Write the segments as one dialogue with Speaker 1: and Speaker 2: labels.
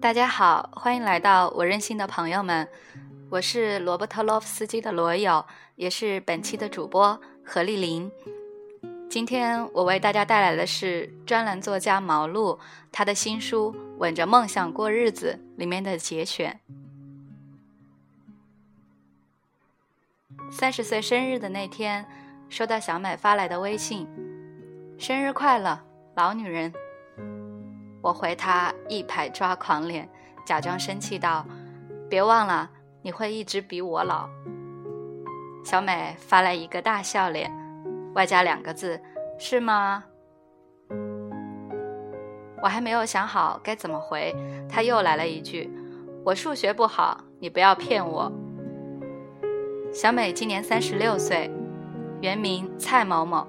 Speaker 1: 大家好，欢迎来到我任性的朋友们，我是罗伯特洛夫斯基的罗友，也是本期的主播何丽玲。今天我为大家带来的是专栏作家毛路他的新书《吻着梦想过日子》里面的节选。三十岁生日的那天，收到小美发来的微信：“生日快乐，老女人。”我回他一排抓狂脸，假装生气道：“别忘了，你会一直比我老。”小美发来一个大笑脸，外加两个字：“是吗？”我还没有想好该怎么回，他又来了一句：“我数学不好，你不要骗我。”小美今年三十六岁，原名蔡某某，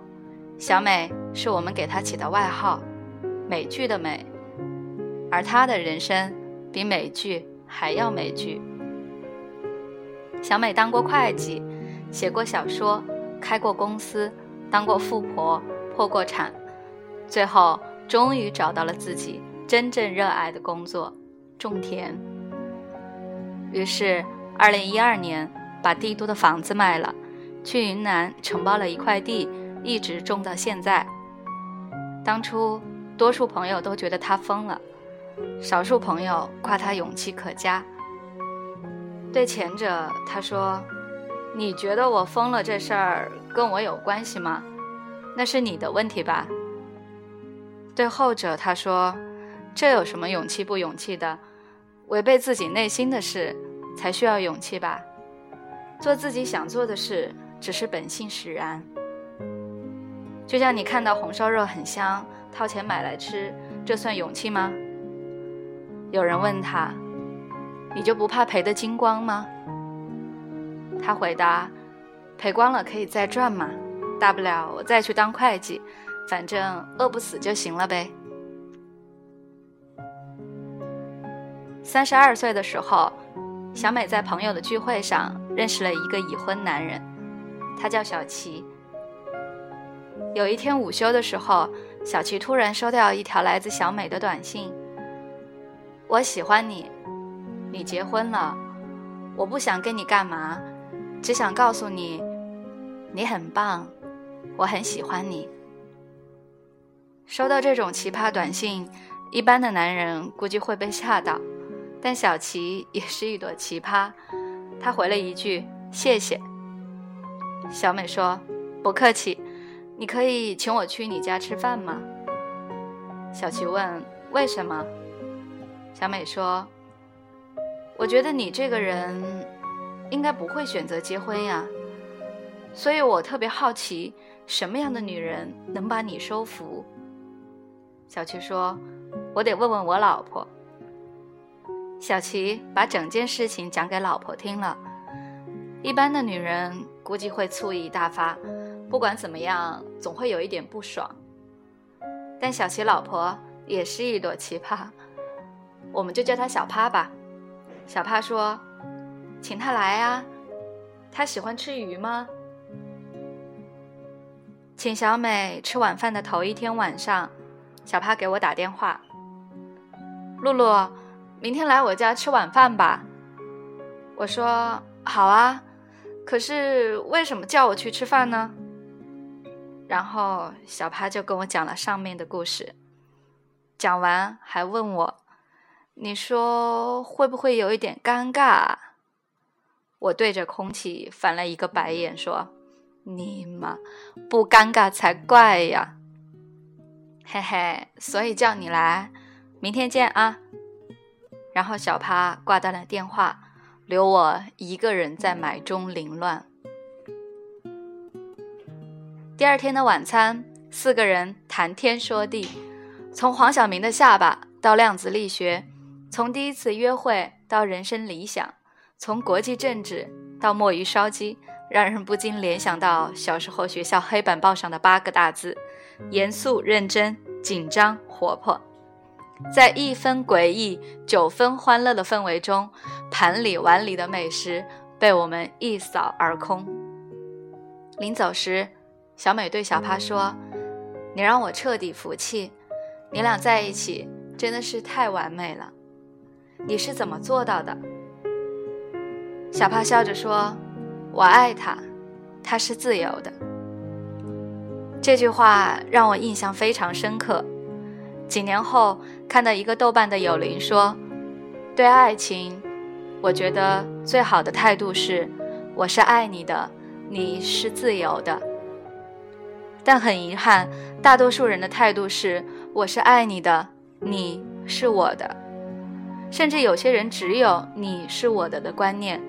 Speaker 1: 小美是我们给她起的外号，美剧的美。而她的人生比美剧还要美剧。小美当过会计，写过小说，开过公司，当过富婆，破过产，最后终于找到了自己真正热爱的工作——种田。于是，二零一二年把帝都的房子卖了，去云南承包了一块地，一直种到现在。当初，多数朋友都觉得他疯了。少数朋友夸他勇气可嘉。对前者，他说：“你觉得我疯了这事儿跟我有关系吗？那是你的问题吧。”对后者，他说：“这有什么勇气不勇气的？违背自己内心的事才需要勇气吧？做自己想做的事只是本性使然。就像你看到红烧肉很香，掏钱买来吃，这算勇气吗？”有人问他：“你就不怕赔得精光吗？”他回答：“赔光了可以再赚嘛，大不了我再去当会计，反正饿不死就行了呗。”三十二岁的时候，小美在朋友的聚会上认识了一个已婚男人，他叫小齐。有一天午休的时候，小齐突然收到一条来自小美的短信。我喜欢你，你结婚了，我不想跟你干嘛，只想告诉你，你很棒，我很喜欢你。收到这种奇葩短信，一般的男人估计会被吓到，但小琪也是一朵奇葩，他回了一句谢谢。小美说不客气，你可以请我去你家吃饭吗？小琪问为什么？小美说：“我觉得你这个人应该不会选择结婚呀，所以我特别好奇什么样的女人能把你收服。”小琪说：“我得问问我老婆。”小琪把整件事情讲给老婆听了。一般的女人估计会醋意大发，不管怎么样，总会有一点不爽。但小琪老婆也是一朵奇葩。我们就叫她小趴吧。小趴说：“请他来啊，他喜欢吃鱼吗？”请小美吃晚饭的头一天晚上，小趴给我打电话：“露露，明天来我家吃晚饭吧。”我说：“好啊，可是为什么叫我去吃饭呢？”然后小趴就跟我讲了上面的故事，讲完还问我。你说会不会有一点尴尬？我对着空气翻了一个白眼，说：“你妈，不尴尬才怪呀！”嘿嘿，所以叫你来，明天见啊！然后小趴挂断了电话，留我一个人在霾中凌乱。第二天的晚餐，四个人谈天说地，从黄晓明的下巴到量子力学。从第一次约会到人生理想，从国际政治到墨鱼烧鸡，让人不禁联想到小时候学校黑板报上的八个大字：严肃、认真、紧张、活泼。在一分诡异、九分欢乐的氛围中，盘里碗里的美食被我们一扫而空。临走时，小美对小帕说：“你让我彻底服气，你俩在一起真的是太完美了。你是怎么做到的？”小帕笑着说：“我爱他，他是自由的。”这句话让我印象非常深刻。几年后，看到一个豆瓣的友邻说：“对爱情，我觉得最好的态度是，我是爱你的，你是自由的。”但很遗憾，大多数人的态度是，我是爱你的，你是我的。甚至有些人只有你是我的的观念。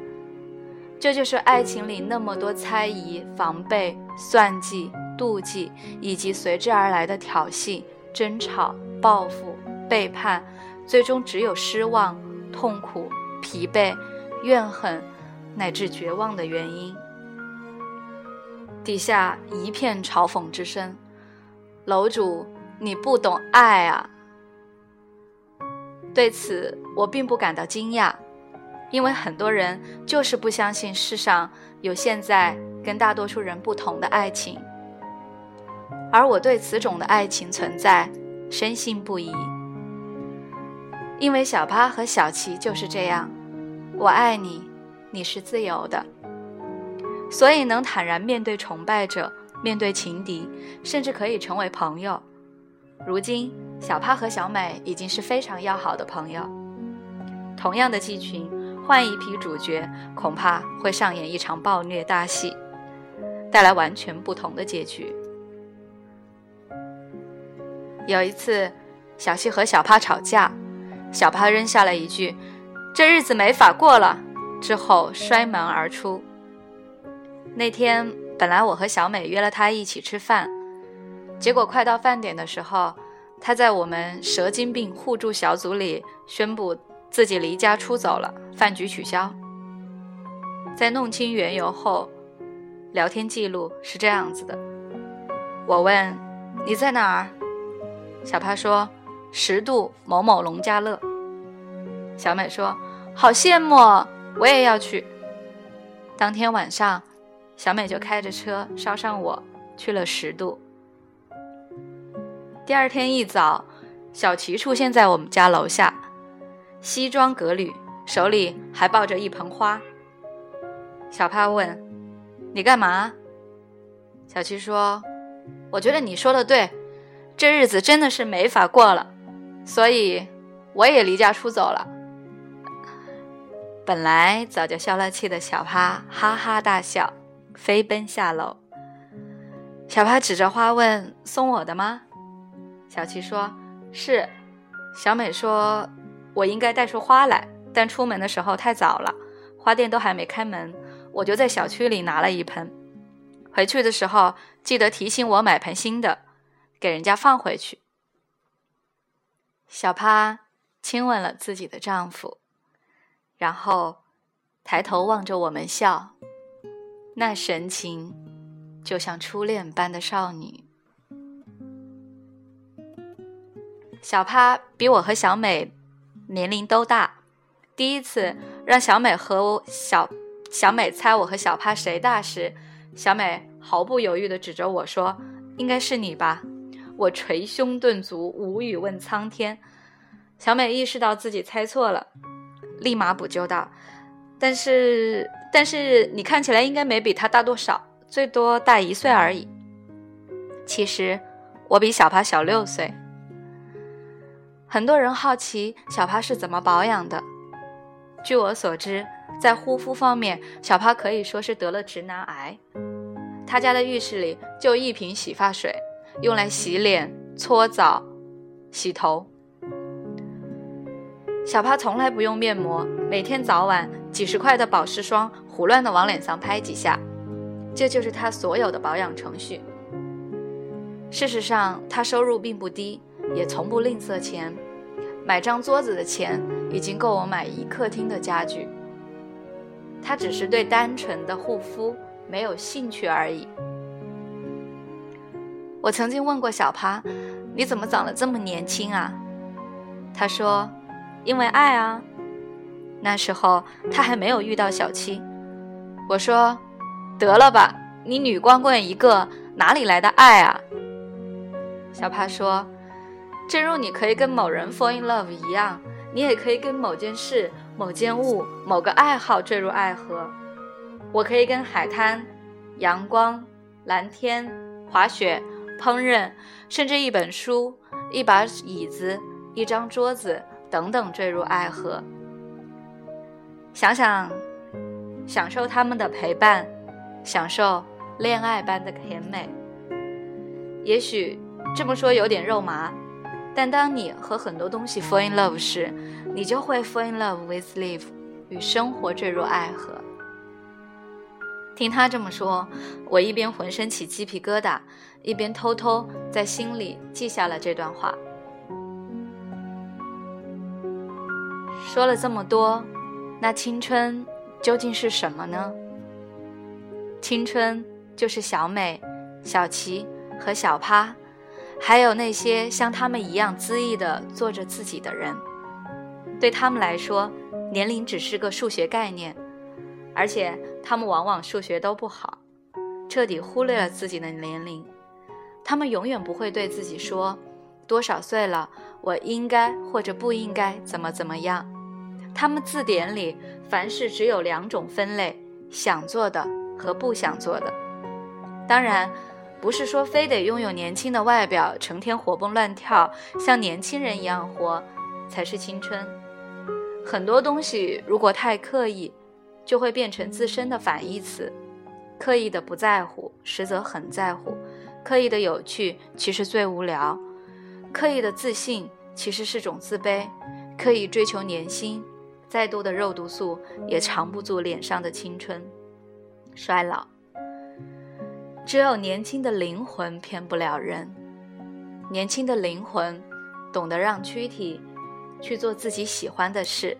Speaker 1: 这就是爱情里那么多猜疑、防备、算计。妒忌以及随之而来的挑衅、争吵、报复、背叛，最终只有失望、痛苦、疲惫、怨恨，乃至绝望的原因。底下一片嘲讽之声：“楼主，你不懂爱啊！”对此，我并不感到惊讶，因为很多人就是不相信世上有现在跟大多数人不同的爱情。而我对此种的爱情存在深信不疑，因为小八和小琪就是这样，我爱你，你是自由的，所以能坦然面对崇拜者，面对情敌，甚至可以成为朋友。如今，小帕和小美已经是非常要好的朋友。同样的剧群，换一批主角，恐怕会上演一场暴虐大戏，带来完全不同的结局。有一次，小西和小帕吵架，小帕扔下了一句：“这日子没法过了。”之后摔门而出。那天本来我和小美约了他一起吃饭，结果快到饭点的时候，他在我们蛇精病互助小组里宣布自己离家出走了，饭局取消。在弄清缘由后，聊天记录是这样子的：我问你在哪儿？小帕说：“十度某某农家乐。”小美说：“好羡慕，我也要去。”当天晚上，小美就开着车捎上我去了十度。第二天一早，小齐出现在我们家楼下，西装革履，手里还抱着一盆花。小帕问：“你干嘛？”小齐说：“我觉得你说的对。”这日子真的是没法过了，所以我也离家出走了。本来早就消了气的小帕哈哈大笑，飞奔下楼。小帕指着花问：“送我的吗？”小七说：“是。”小美说：“我应该带束花来，但出门的时候太早了，花店都还没开门，我就在小区里拿了一盆。回去的时候记得提醒我买盆新的。”给人家放回去。小帕亲吻了自己的丈夫，然后抬头望着我们笑，那神情就像初恋般的少女。小帕比我和小美年龄都大，第一次让小美和我小小美猜我和小帕谁大时，小美毫不犹豫地指着我说：“应该是你吧。”我捶胸顿足，无语问苍天。小美意识到自己猜错了，立马补救道：“但是，但是你看起来应该没比他大多少，最多大一岁而已。其实我比小帕小六岁。”很多人好奇小帕是怎么保养的。据我所知，在护肤方面，小帕可以说是得了直男癌。他家的浴室里就一瓶洗发水。用来洗脸、搓澡、洗头。小帕从来不用面膜，每天早晚几十块的保湿霜胡乱的往脸上拍几下，这就是他所有的保养程序。事实上，他收入并不低，也从不吝啬钱，买张桌子的钱已经够我买一客厅的家具。他只是对单纯的护肤没有兴趣而已。我曾经问过小趴：“你怎么长得这么年轻啊？”他说：“因为爱啊。”那时候他还没有遇到小七。我说：“得了吧，你女光棍一个，哪里来的爱啊？小趴说：“正如你可以跟某人 fall in love 一样，你也可以跟某件事、某件物、某个爱好坠入爱河。我可以跟海滩、阳光、蓝天、滑雪、烹饪，甚至一本书、一把椅子、一张桌子等等坠入爱河。想想，享受他们的陪伴，享受恋爱般的甜美。也许。”这么说有点肉麻，但当你和很多东西 fall in love 时，你就会 fall in love with life，与生活坠入爱河。听他这么说，我一边浑身起鸡皮疙瘩，一边偷偷在心里记下了这段话。说了这么多，那青春究竟是什么呢？青春就是小美、小琪和小趴。还有那些像他们一样恣意的做着自己的人，对他们来说，年龄只是个数学概念，而且他们往往数学都不好，彻底忽略了自己的年龄。他们永远不会对自己说，多少岁了，我应该或者不应该怎么怎么样。他们字典里凡事只有两种分类：想做的和不想做的。当然。不是说非得拥有年轻的外表，成天活蹦乱跳，像年轻人一样活，才是青春。很多东西如果太刻意，就会变成自身的反义词。刻意的不在乎，实则很在乎；刻意的有趣，其实最无聊；刻意的自信，其实是种自卑；刻意追求年轻，再多的肉毒素也藏不住脸上的青春。衰老。只有年轻的灵魂骗不了人，年轻的灵魂懂得让躯体去做自己喜欢的事。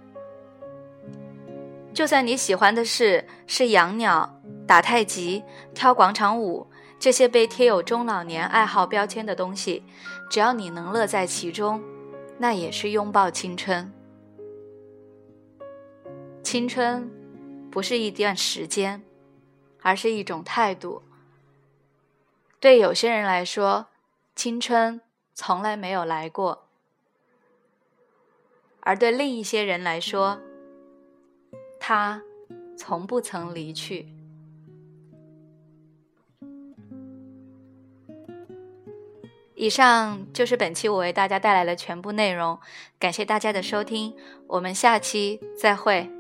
Speaker 1: 就算你喜欢的事是养鸟、打太极、跳广场舞这些被贴有中老年爱好标签的东西，只要你能乐在其中，那也是拥抱青春。青春不是一段时间，而是一种态度。对有些人来说，青春从来没有来过；而对另一些人来说，他从不曾离去。以上就是本期我为大家带来的全部内容，感谢大家的收听，我们下期再会。